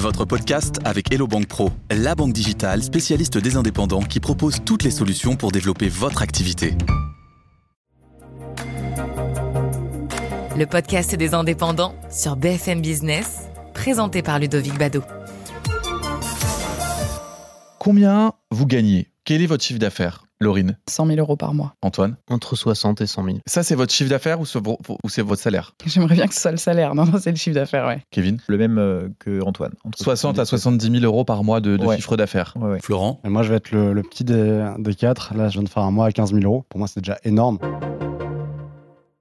votre podcast avec Hello Bank Pro, la banque digitale spécialiste des indépendants qui propose toutes les solutions pour développer votre activité. Le podcast des indépendants sur BFM Business, présenté par Ludovic Bado. Combien vous gagnez? Quel est votre chiffre d'affaires? Laurine 100 000 euros par mois. Antoine Entre 60 et 100 000. Ça, c'est votre chiffre d'affaires ou c'est vo- ou c'est votre salaire? J'aimerais bien que ce soit le salaire. Non, non, c'est le chiffre d'affaires, ouais. Kevin Le même euh, que Antoine. Entre 60 à 70 000 euros par mois de, de Ouais. chiffre d'affaires. Ouais, ouais. Florent? Et moi, je vais être le, le petit des, des quatre. Là, je viens de faire un mois à 15 000 euros. Pour moi, c'est déjà énorme.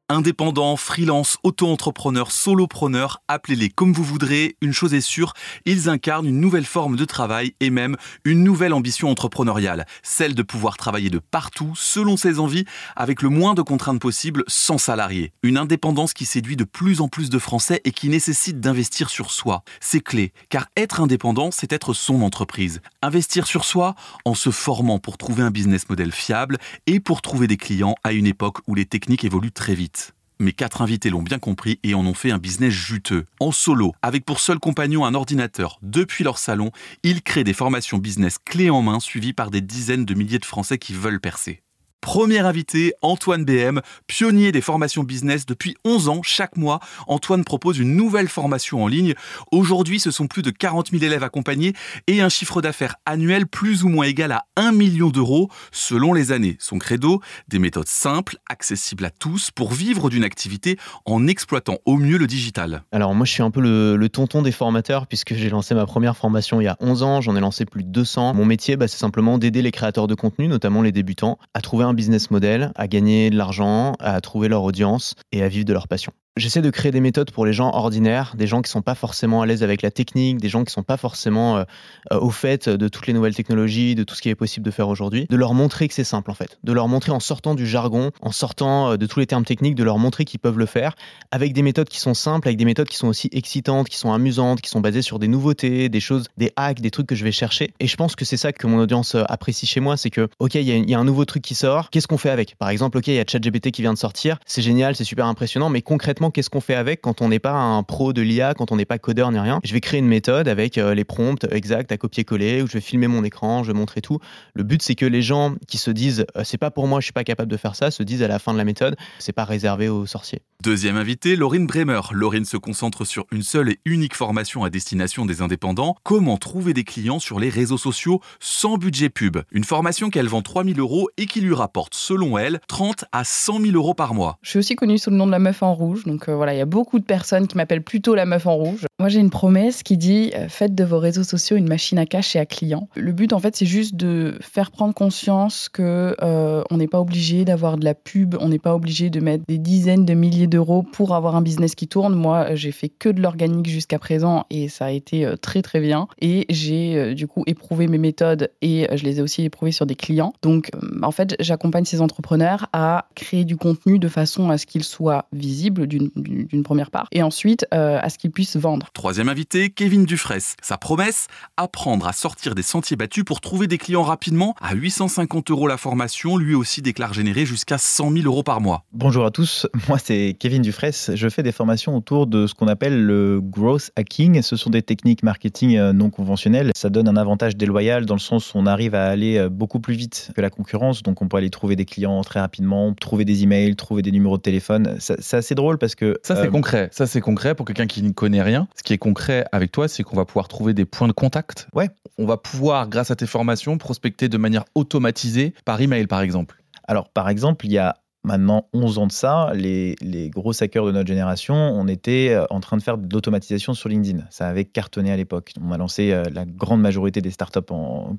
Indépendants, freelance, auto-entrepreneurs, solopreneurs, appelez-les comme vous voudrez, une chose est sûre, ils incarnent une nouvelle forme de travail et même une nouvelle ambition entrepreneuriale, celle de pouvoir travailler de partout, selon ses envies, avec le moins de contraintes possibles, sans salarié. Une indépendance qui séduit de plus en plus de Français et qui nécessite d'investir sur soi. C'est clé, car être indépendant, c'est être son entreprise. Investir sur soi en se formant pour trouver un business model fiable et pour trouver des clients à une époque où les techniques évoluent très vite. Mes quatre invités l'ont bien compris et en ont fait un business juteux. En solo, avec pour seul compagnon un ordinateur depuis leur salon, ils créent des formations business clés en main suivies par des dizaines de milliers de Français qui veulent percer. Premier invité, Antoine BM, pionnier des formations business depuis 11 ans. Chaque mois, Antoine propose une nouvelle formation en ligne. Aujourd'hui, ce sont plus de 40 000 élèves accompagnés et un chiffre d'affaires annuel plus ou moins égal à 1 million d'euros selon les années. Son credo, des méthodes simples, accessibles à tous pour vivre d'une activité en exploitant au mieux le digital. Alors moi je suis un peu le, tonton des formateurs puisque j'ai lancé ma première formation il y a 11 ans, j'en ai lancé plus de 200. Mon métier bah, c'est simplement d'aider les créateurs de contenu, notamment les débutants, à trouver un business model, à gagner de l'argent, à trouver leur audience et à vivre de leur passion. J'essaie de créer des méthodes pour les gens ordinaires, des gens qui sont pas forcément à l'aise avec la technique, des gens qui sont pas forcément euh, euh, au fait de toutes les nouvelles technologies, de tout ce qui est possible de faire aujourd'hui, de leur montrer que c'est simple en fait, de leur montrer en sortant du jargon, en sortant euh, de tous les termes techniques, de leur montrer qu'ils peuvent le faire avec des méthodes qui sont simples, avec des méthodes qui sont aussi excitantes, qui sont amusantes, qui sont basées sur des nouveautés, des choses, des hacks, des trucs que je vais chercher. Et je pense que c'est ça que mon audience apprécie chez moi, c'est que, ok, il y, y a un nouveau truc qui sort, qu'est-ce qu'on fait avec? Par exemple, ok, il y a ChatGPT qui vient de sortir, c'est génial, c'est super impressionnant, mais concrètement, qu'est-ce qu'on fait avec quand on n'est pas un pro de l'IA, quand on n'est pas codeur ni rien? Je vais créer une méthode avec euh, les prompts exacts à copier-coller, où je vais filmer mon écran, je vais montrer tout. Le but, c'est que les gens qui se disent, euh, c'est pas pour moi, je suis pas capable de faire ça, se disent à la fin de la méthode, c'est pas réservé aux sorciers. Deuxième invité, Laurine Bremer. Laurine se concentre sur une seule et unique formation à destination des indépendants. Comment trouver des clients sur les réseaux sociaux sans budget pub? Une formation qu'elle vend 3000 euros et qui lui rapporte, selon elle, 30 à 100 000 euros par mois. Je suis aussi connue sous le nom de la meuf en rouge. Donc euh, voilà, il y a beaucoup de personnes qui m'appellent plutôt la meuf en rouge. Moi, j'ai une promesse qui dit euh, faites de vos réseaux sociaux une machine à cash et à clients. Le but, en fait, c'est juste de faire prendre conscience que euh, on n'est pas obligé d'avoir de la pub, on n'est pas obligé de mettre des dizaines de milliers d'euros pour avoir un business qui tourne. Moi, euh, j'ai fait que de l'organique jusqu'à présent et ça a été très très bien. Et j'ai du coup éprouvé mes méthodes et je les ai aussi éprouvées sur des clients. Donc, en fait, j'accompagne ces entrepreneurs à créer du contenu de façon à ce qu'il soit visible d'une première part et ensuite à ce qu'ils puissent vendre. Troisième invité, Kevin Dufresne. Sa promesse Apprendre à sortir des sentiers battus pour trouver des clients rapidement. À 850 euros la formation, lui aussi déclare générer jusqu'à 100 000 euros par mois. Bonjour à tous, moi c'est Kevin Dufresne. Je fais des formations autour de ce qu'on appelle le growth hacking. Ce sont des techniques marketing euh, non conventionnelles. Ça donne un avantage déloyal dans le sens où on arrive à aller euh, beaucoup plus vite que la concurrence. Donc on peut aller trouver des clients très rapidement, trouver des emails, trouver des numéros de téléphone. C'est assez drôle parce que Ça, c'est euh, concret. Ça, c'est concret pour quelqu'un qui ne connaît rien. Ce qui est concret avec toi, c'est qu'on va pouvoir trouver des points de contact. Ouais. On va pouvoir, grâce à tes formations, prospecter de manière automatisée par email, par exemple. Alors, par exemple, il y a maintenant 11 ans de ça, les, gros hackers de notre génération, on était euh, en train de faire de l'automatisation sur LinkedIn. Ça avait cartonné à l'époque. On a lancé euh, la grande majorité des startups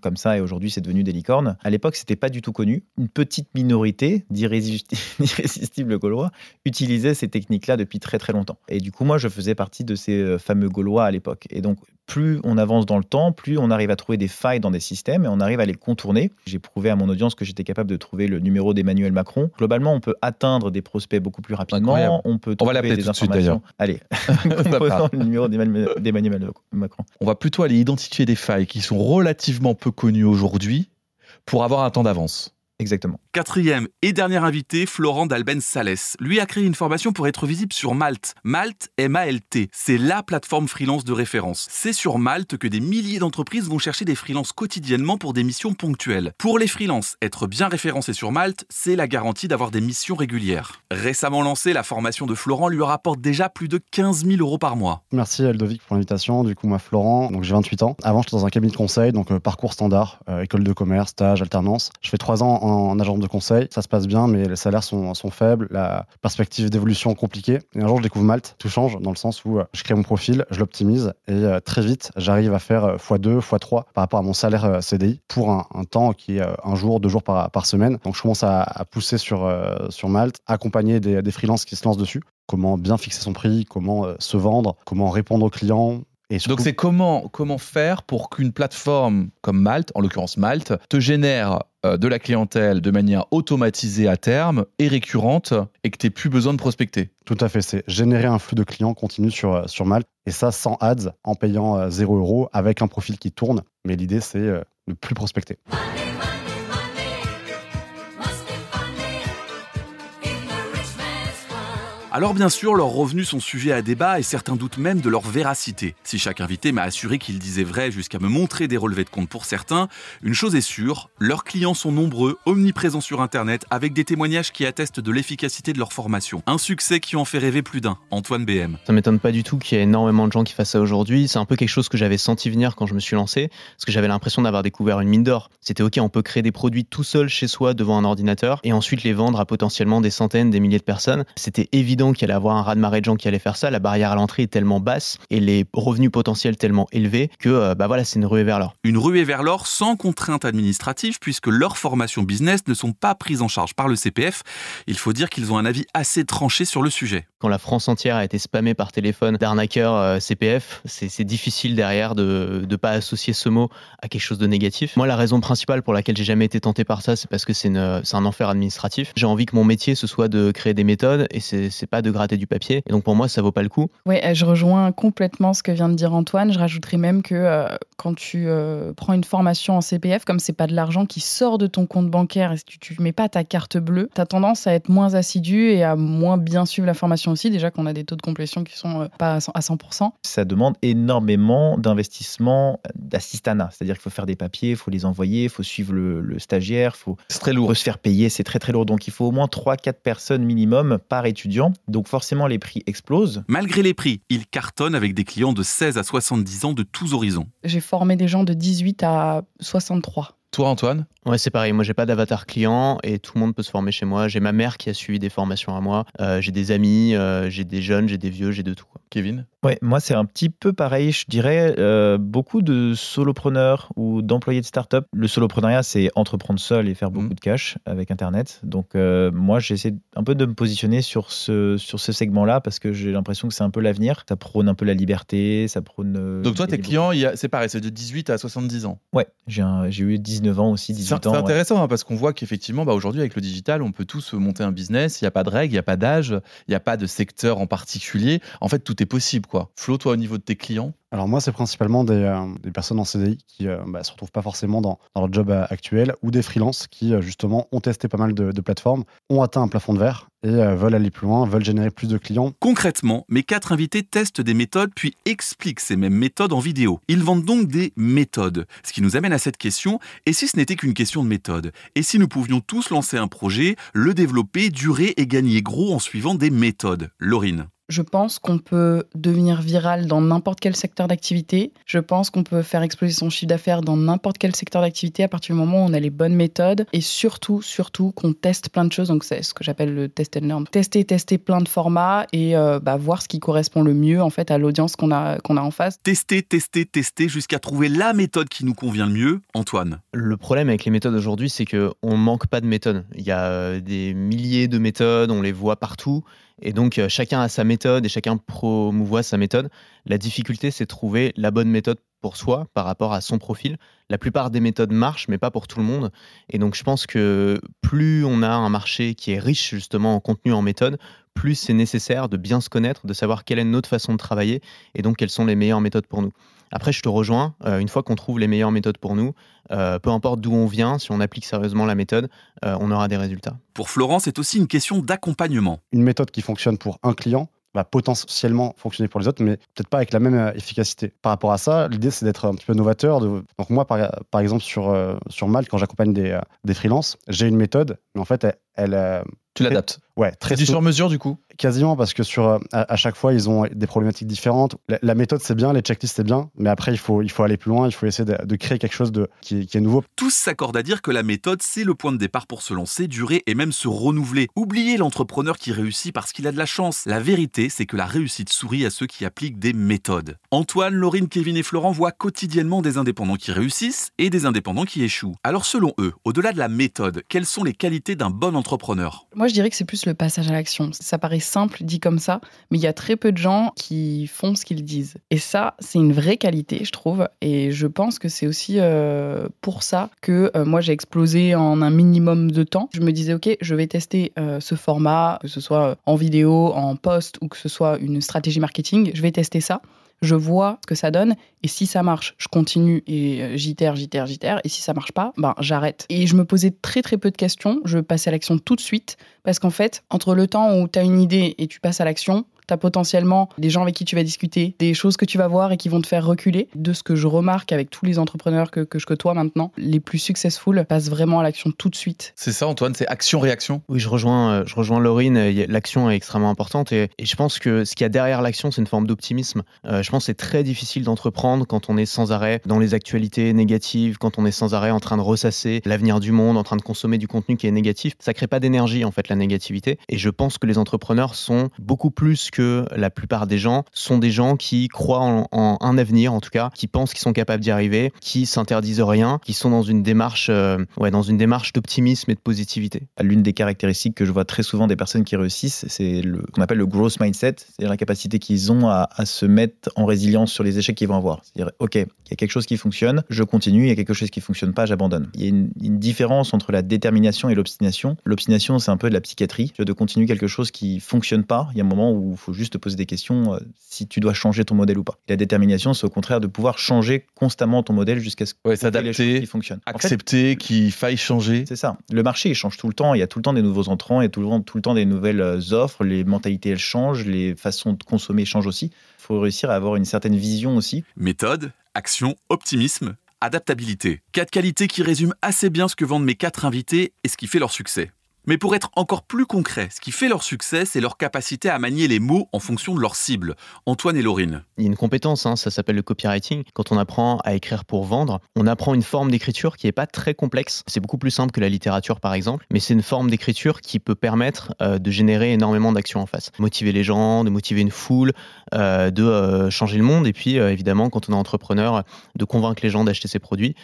comme ça et aujourd'hui, c'est devenu des licornes. À l'époque, c'était pas du tout connu. Une petite minorité d'irrésisti- d'irrésistibles Gaulois utilisait ces techniques-là depuis très très longtemps. Et du coup, moi, je faisais partie de ces euh, fameux Gaulois à l'époque. Et donc, plus on avance dans le temps, plus on arrive à trouver des failles dans des systèmes et on arrive à les contourner. J'ai prouvé à mon audience que j'étais capable de trouver le numéro d'Emmanuel Macron. Globalement, on peut atteindre des prospects beaucoup plus rapidement. Incroyable. On peut On va trouver l'appeler des tout de suite, informations. Allez, composant le numéro d'Emmanuel Macron. On va plutôt aller identifier des failles qui sont relativement peu connues aujourd'hui pour avoir un temps d'avance. Exactement. Quatrième et dernier invité, Florent Dalben Sales. Lui a créé une formation pour être visible sur Malte. Malte, M-A-L-T. C'est la plateforme freelance de référence. C'est sur Malte que des milliers d'entreprises vont chercher des freelances quotidiennement pour des missions ponctuelles. Pour les freelances, être bien référencé sur Malte, c'est la garantie d'avoir des missions régulières. Récemment lancée, la formation de Florent lui rapporte déjà plus de 15 000 euros par mois. Merci Eldovic pour l'invitation. Du coup, moi, Florent, donc j'ai 28 ans. Avant, j'étais dans un cabinet de conseil, donc euh, parcours standard, euh, école de commerce, stage, alternance. Je fais trois ans en agence de conseil. Ça se passe bien, mais les salaires sont, sont faibles, la perspective d'évolution compliquée. Et un jour, je découvre Malte. Tout change dans le sens où euh, je crée mon profil, je l'optimise et euh, très vite, j'arrive à faire x2, x3 par rapport à mon salaire euh, CDI pour un, temps qui est un jour, deux jours par, semaine. Donc, je commence à, pousser sur, sur Malte, accompagner des, des freelances qui se lancent dessus comment bien fixer son prix, comment se vendre, comment répondre aux clients, Donc c'est comment, comment faire pour qu'une plateforme comme Malte, en l'occurrence Malte, te génère euh, de la clientèle de manière automatisée à terme et récurrente et que tu n'aies plus besoin de prospecter. Tout à fait, c'est générer un flux de clients continu sur, euh, sur Malte et ça sans ads, en payant 0 euh, euros avec un profil qui tourne. Mais l'idée c'est de plus prospecter. Alors bien sûr, leurs revenus sont sujets à débat et certains doutent même de leur véracité. Si chaque invité m'a assuré qu'il disait vrai jusqu'à me montrer des relevés de compte pour certains, une chose est sûre, leurs clients sont nombreux, omniprésents sur Internet, avec des témoignages qui attestent de l'efficacité de leur formation. Un succès qui en fait rêver plus d'un, Antoine BM. Ça m'étonne pas du tout qu'il y ait énormément de gens qui fassent ça aujourd'hui. C'est un peu quelque chose que j'avais senti venir quand je me suis lancé, parce que j'avais l'impression d'avoir découvert une mine d'or. C'était ok, on peut créer des produits tout seul chez soi devant un ordinateur et ensuite les vendre à potentiellement des centaines, des milliers de personnes. C'était évident qu'il allait avoir un raz-de-marée de gens qui allaient faire ça. La barrière à l'entrée est tellement basse et les revenus potentiels tellement élevés que euh, bah voilà, c'est une ruée vers l'or. Une ruée vers l'or sans contrainte administrative puisque leurs formations business ne sont pas prises en charge par le CPF. Il faut dire qu'ils ont un avis assez tranché sur le sujet. Quand la France entière a été spammée par téléphone d'arnaqueurs euh, CPF, c'est difficile derrière de ne pas associer ce mot à quelque chose de négatif. Moi, la raison principale pour laquelle j'ai jamais été tenté par ça, c'est parce que c'est un enfer administratif. J'ai envie que mon métier, ce soit de créer des méthodes et c'est pas de gratter du papier. Et donc pour moi, ça vaut pas le coup. Oui, je rejoins complètement ce que vient de dire Antoine. Je rajouterais même que euh, quand tu euh, prends une formation en CPF, comme c'est pas de l'argent qui sort de ton compte bancaire et si tu, ne mets pas ta carte bleue, tu as tendance à être moins assidu et à moins bien suivre la formation aussi. Déjà qu'on a des taux de complétion qui sont euh, pas à 100%. Ça demande énormément d'investissement d'assistanat. C'est-à-dire qu'il faut faire des papiers, il faut les envoyer, il faut suivre le, stagiaire, faut... c'est très lourd. Se faire payer, c'est très très lourd. Donc il faut au moins 3-4 personnes minimum par étudiant. Donc forcément, les prix explosent. Malgré les prix, ils cartonnent avec des clients de 16 à 70 ans de tous horizons. J'ai formé des gens de 18 à 63. Toi, Antoine Ouais, c'est pareil. Moi, j'ai pas d'avatar client et tout le monde peut se former chez moi. J'ai ma mère qui a suivi des formations à moi. Euh, j'ai des amis, euh, j'ai des jeunes, j'ai des vieux, j'ai de tout. Kevin Ouais, moi, c'est un petit peu pareil. Je dirais euh, beaucoup de solopreneurs ou d'employés de start-up. Le solopreneuriat, c'est entreprendre seul et faire beaucoup mmh. de cash avec Internet. Donc, moi, j'essaie un peu de me positionner sur ce, sur ce segment-là parce que j'ai l'impression que c'est un peu l'avenir. Ça prône un peu la liberté, ça prône. Donc, toi, tes clients, c'est pareil, c'est de 18 à 70 ans Ouais, j'ai eu 19 ans aussi, 18 ans. C'est intéressant hein, parce qu'on voit qu'effectivement, bah, aujourd'hui, avec le digital, on peut tous monter un business. Il n'y a pas de règles, il n'y a pas d'âge, il n'y a pas de secteur en particulier. En fait, tout est possible. quoi. Flo, toi, au niveau de tes clients? Alors moi, c'est principalement des, euh, des, personnes en CDI qui ne euh, bah, se retrouvent pas forcément dans, dans, leur job euh, actuel ou des freelances qui justement ont testé pas mal de, de plateformes, ont atteint un plafond de verre et veulent aller plus loin, veulent générer plus de clients. Concrètement, mes quatre invités testent des méthodes puis expliquent ces mêmes méthodes en vidéo. Ils vendent donc des méthodes. Ce qui nous amène à cette question, et si ce n'était qu'une question de méthode? Et si nous pouvions tous lancer un projet, le développer, durer et gagner gros en suivant des méthodes? Laurine je pense qu'on peut devenir viral dans n'importe quel secteur d'activité. Je pense qu'on peut faire exploser son chiffre d'affaires dans n'importe quel secteur d'activité à partir du moment où on a les bonnes méthodes et surtout, surtout qu'on teste plein de choses. Donc c'est ce que j'appelle le test and learn. Tester, tester plein de formats et euh, bah, voir ce qui correspond le mieux en fait à l'audience qu'on a, qu'on a en face. Tester, tester, tester jusqu'à trouver la méthode qui nous convient le mieux. Antoine. Le problème avec les méthodes aujourd'hui, c'est qu'on manque pas de méthodes. Il y a euh, des milliers de méthodes, on les voit partout. Et donc, euh, chacun a sa méthode et chacun promouvoit sa méthode. La difficulté, c'est trouver la bonne méthode pour soi par rapport à son profil. La plupart des méthodes marchent, mais pas pour tout le monde. Et donc, je pense que plus on a un marché qui est riche justement en contenu, en méthode, plus c'est nécessaire de bien se connaître, de savoir quelle est notre façon de travailler et donc quelles sont les meilleures méthodes pour nous. Après, je te rejoins, euh, une fois qu'on trouve les meilleures méthodes pour nous, euh, peu importe d'où on vient, si on applique sérieusement la méthode, euh, on aura des résultats. Pour Florent, c'est aussi une question d'accompagnement. Une méthode qui fonctionne pour un client potentiellement fonctionner pour les autres, mais peut-être pas avec la même efficacité. Par rapport à ça, l'idée, c'est d'être un petit peu novateur. Donc moi, par, exemple, sur, sur Malte, quand j'accompagne des, des freelances, j'ai une méthode, mais en fait, elle... elle tu l'adaptes Ouais, très du sur mesure du coup Quasiment, parce que sur, euh, à, chaque fois, ils ont des problématiques différentes. La, méthode, c'est bien, les checklists, c'est bien, mais après, il faut, il faut aller plus loin, il faut essayer de, créer quelque chose de, qui, est nouveau. Tous s'accordent à dire que la méthode, c'est le point de départ pour se lancer, durer et même se renouveler. Oubliez l'entrepreneur qui réussit parce qu'il a de la chance. La vérité, c'est que la réussite sourit à ceux qui appliquent des méthodes. Antoine, Laurine, Kevin et Florent voient quotidiennement des indépendants qui réussissent et des indépendants qui échouent. Alors, selon eux, au-delà de la méthode, quelles sont les qualités d'un bon entrepreneur? Moi, je dirais que c'est plus le passage à l'action. Ça paraît simple dit comme ça, mais il y a très peu de gens qui font ce qu'ils disent. Et ça, c'est une vraie qualité, je trouve. Et je pense que c'est aussi euh, pour ça que euh, moi, j'ai explosé en un minimum de temps. Je me disais, OK, je vais tester euh, ce format, que ce soit en vidéo, en post ou que ce soit une stratégie marketing. Je vais tester ça je vois ce que ça donne, et si ça marche, je continue et j'itère, j'itère, j'itère, et si ça marche pas, ben j'arrête. Et je me posais très très peu de questions, je passais à l'action tout de suite, parce qu'en fait, entre le temps où tu as une idée et tu passes à l'action, tu as potentiellement des gens avec qui tu vas discuter, des choses que tu vas voir et qui vont te faire reculer. De ce que je remarque avec tous les entrepreneurs que, que je côtoie maintenant, les plus successful passent vraiment à l'action tout de suite. C'est ça, Antoine, c'est action-réaction Oui, je rejoins, euh, je rejoins Laurine. L'action est extrêmement importante et, je pense que ce qu'il y a derrière l'action, c'est une forme d'optimisme. Euh, je pense que c'est très difficile d'entreprendre quand on est sans arrêt dans les actualités négatives, quand on est sans arrêt en train de ressasser l'avenir du monde, en train de consommer du contenu qui est négatif. Ça crée pas d'énergie, en fait, la négativité. Et je pense que les entrepreneurs sont beaucoup plus que la plupart des gens sont des gens qui croient en, un avenir, en tout cas, qui pensent qu'ils sont capables d'y arriver, qui s'interdisent rien, qui sont dans une démarche, euh, ouais, dans une démarche d'optimisme et de positivité. L'une des caractéristiques que je vois très souvent des personnes qui réussissent, c'est ce qu'on appelle le growth mindset, c'est-à-dire la capacité qu'ils ont à, se mettre en résilience sur les échecs qu'ils vont avoir. C'est-à-dire, ok, il y a quelque chose qui fonctionne, je continue, il y a quelque chose qui fonctionne pas, j'abandonne. Il y a une, différence entre la détermination et l'obstination. L'obstination, c'est un peu de la psychiatrie, de continuer quelque chose qui fonctionne pas. Il y a un moment où faut juste poser des questions euh, si tu dois changer ton modèle ou pas. la détermination, c'est au contraire de pouvoir changer constamment ton modèle jusqu'à ce que ouais, s'adapter, qui fonctionne. Accepter qu'il faille changer. C'est ça. Le marché, il change tout le temps. Il y a tout le temps des nouveaux entrants, il y a tout le temps, tout le temps des nouvelles euh, offres. Les mentalités, elles changent. Les façons de consommer changent aussi. Il faut réussir à avoir une certaine vision aussi. Méthode, action, optimisme, adaptabilité. Quatre qualités qui résument assez bien ce que vendent mes quatre invités et ce qui fait leur succès. Mais pour être encore plus concret, ce qui fait leur succès, c'est leur capacité à manier les mots en fonction de leur cible. Antoine et Laurine. Il y a une compétence, hein, ça s'appelle le copywriting. Quand on apprend à écrire pour vendre, on apprend une forme d'écriture qui n'est pas très complexe. C'est beaucoup plus simple que la littérature, par exemple, mais c'est une forme d'écriture qui peut permettre euh, de générer énormément d'actions en face. Motiver les gens, de motiver une foule, euh, de euh, changer le monde, et puis évidemment, quand on est entrepreneur, de convaincre les gens d'acheter ses produits.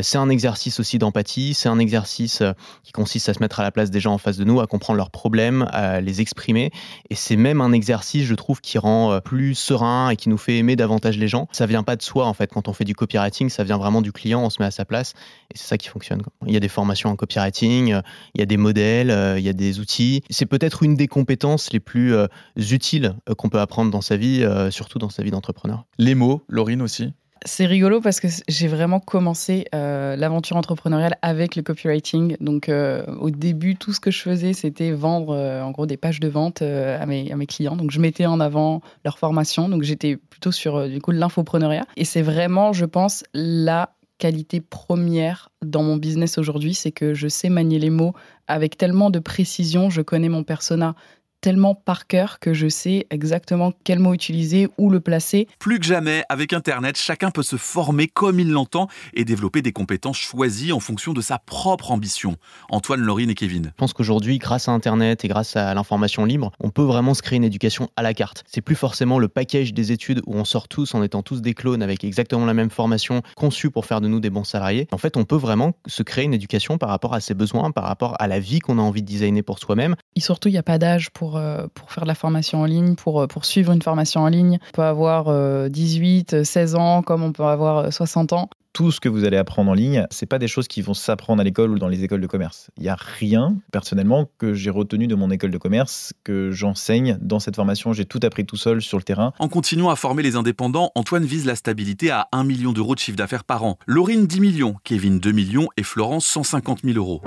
c'est un exercice aussi d'empathie, c'est un exercice qui consiste à se mettre à la place des gens en face de nous, à comprendre leurs problèmes, à les exprimer. Et c'est même un exercice, je trouve, qui rend euh, plus serein et qui nous fait aimer davantage les gens. Ça vient pas de soi, en fait. Quand on fait du copywriting, ça vient vraiment du client, on se met à sa place. Et c'est ça qui fonctionne. Il y a des formations en copywriting, euh, il y a des modèles, euh, il y a des outils. C'est peut-être une des compétences les plus utiles qu'on peut apprendre dans sa vie, surtout dans sa vie d'entrepreneur. Les mots, Laurine aussi? C'est rigolo parce que j'ai vraiment commencé euh, l'aventure entrepreneuriale avec le copywriting. Donc, euh, au début, tout ce que je faisais, c'était vendre euh, en gros des pages de vente à, mes, à mes clients. Donc, je mettais en avant leur formation. Donc, j'étais plutôt sur du coup l'infopreneuriat. Et c'est vraiment, je pense, la qualité première dans mon business aujourd'hui, c'est que je sais manier les mots avec tellement de précision, je connais mon persona tellement par cœur que je sais exactement quel mot utiliser, où le placer. Plus que jamais, avec Internet, chacun peut se former comme il l'entend et développer des compétences choisies en fonction de sa propre ambition. Antoine, Laurine et Kevin. Je pense qu'aujourd'hui, grâce à Internet et grâce à l'information libre, on peut vraiment se créer une éducation à la carte. C'est plus forcément le package des études où on sort tous en étant tous des clones avec exactement la même formation conçue pour faire de nous des bons salariés. En fait, on peut vraiment se créer une éducation par rapport à ses besoins, par rapport à la vie qu'on a envie de designer pour soi-même. Et surtout, il n'y a pas d'âge pour pour, euh, pour faire de la formation en ligne, pour, euh, pour suivre une formation en ligne. On peut avoir 18, 16 ans, comme on peut avoir 60 ans tout ce que vous allez apprendre en ligne, c'est pas des choses qui vont s'apprendre à l'école ou dans les écoles de commerce. Il y a rien, personnellement, que j'ai retenu de mon école de commerce, que j'enseigne dans cette formation. J'ai tout appris tout seul sur le terrain. En continuant à former les indépendants, Antoine vise la stabilité à 1 million d'euros de chiffre d'affaires par an. Laurine 10 millions, Kevin 2 millions et Florence 150 000 euros.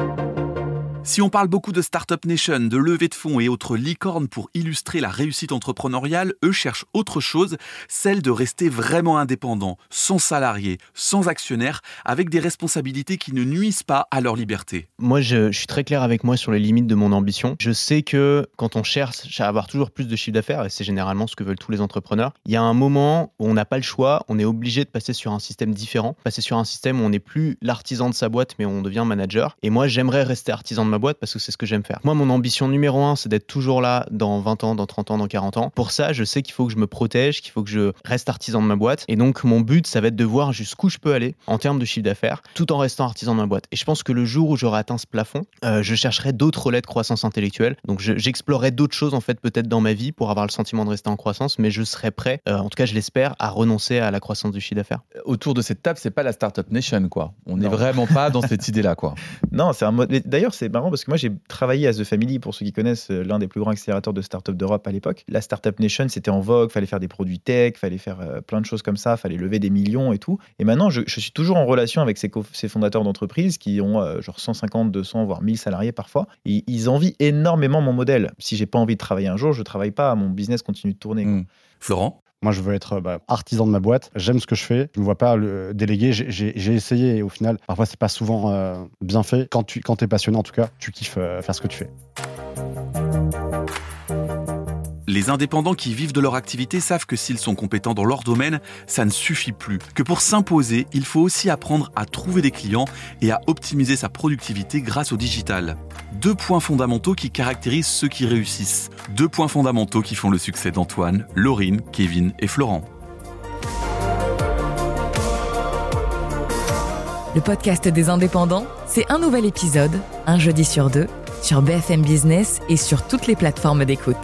Si on parle beaucoup de Startup Nation, de levée de fonds et autres licornes pour illustrer la réussite entrepreneuriale, eux cherchent autre chose, celle de rester vraiment indépendant, sans salariés, sans actionnaires, avec des responsabilités qui ne nuisent pas à leur liberté. Moi, je, suis très clair avec moi sur les limites de mon ambition. Je sais que quand on cherche à avoir toujours plus de chiffre d'affaires, et c'est généralement ce que veulent tous les entrepreneurs, il y a un moment où on n'a pas le choix, on est obligé de passer sur un système différent, passer sur un système où on n'est plus l'artisan de sa boîte, mais on devient manager. Et moi, j'aimerais rester artisan de ma boîte parce que c'est ce que j'aime faire. Moi, mon ambition numéro un, c'est d'être toujours là dans 20 ans, dans 30 ans, dans 40 ans. Pour ça, je sais qu'il faut que je me protège, qu'il faut que je reste artisan de ma boîte. Et donc, mon but, ça va être de voir jusqu'où je peux aller en termes de chiffre d'affaires, tout en restant artisan de ma boîte. Et je pense que le jour où j'aurai atteint ce plafond, euh, je chercherai d'autres relais de croissance intellectuelle. Donc, j'explorerai d'autres choses, en fait, peut-être dans ma vie pour avoir le sentiment de rester en croissance, mais je serai prêt, euh, en tout cas, je l'espère, à renoncer à la croissance du chiffre d'affaires. Autour de cette table, c'est pas la Startup Nation, quoi. On n'est vraiment pas dans cette idée-là, quoi. Non, c'est un mode. D'ailleurs, c'est parce que moi, j'ai travaillé à The Family, pour ceux qui connaissent, euh, l'un des plus grands accélérateurs de start-up d'Europe à l'époque. La Startup Nation, c'était en vogue, fallait faire des produits tech, fallait faire euh, plein de choses comme ça, fallait lever des millions et tout. Et maintenant, je, suis toujours en relation avec ces, ces fondateurs d'entreprises qui ont euh, genre 150, 200, voire 1000 salariés parfois. Et ils envient énormément mon modèle. Si j'ai pas envie de travailler un jour, je travaille pas, mon business continue de tourner. Mmh. Florent? Moi, je veux être bah, artisan de ma boîte. J'aime ce que je fais. Je ne me vois pas le déléguer. J'ai essayé et au final, parfois, c'est pas souvent bien fait. Quand tu quand es passionné, en tout cas, tu kiffes faire ce que tu fais. Les indépendants qui vivent de leur activité savent que s'ils sont compétents dans leur domaine, ça ne suffit plus. Que pour s'imposer, il faut aussi apprendre à trouver des clients et à optimiser sa productivité grâce au digital. Deux points fondamentaux qui caractérisent ceux qui réussissent. Deux points fondamentaux qui font le succès d'Antoine, Laurine, Kevin et Florent. Le podcast des indépendants, c'est un nouvel épisode, un jeudi sur deux, sur BFM Business et sur toutes les plateformes d'écoute.